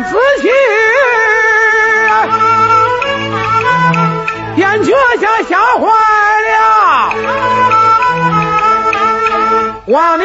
看仔细，点脚下吓坏了，往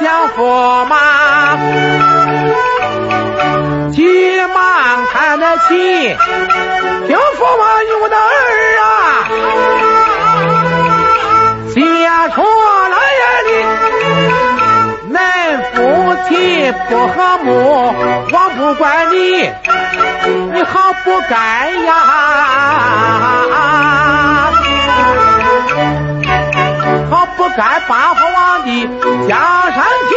前那个将驸马，急忙抬得起，听驸马有的儿啊，写出来呀你，恁夫妻不和睦，我不怪你，你好不该呀。不该把火往的江山去，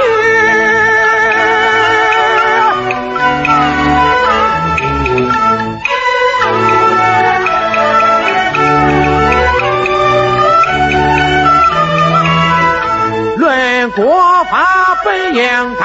论国法本应该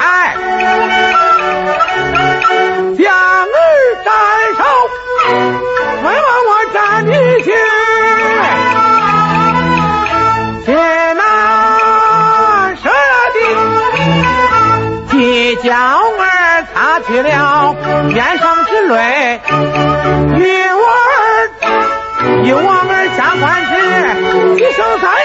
娇儿擦去了面上之泪女我儿与我儿下官是一生三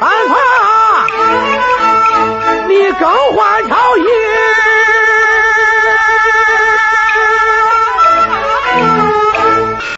安排你更换朝衣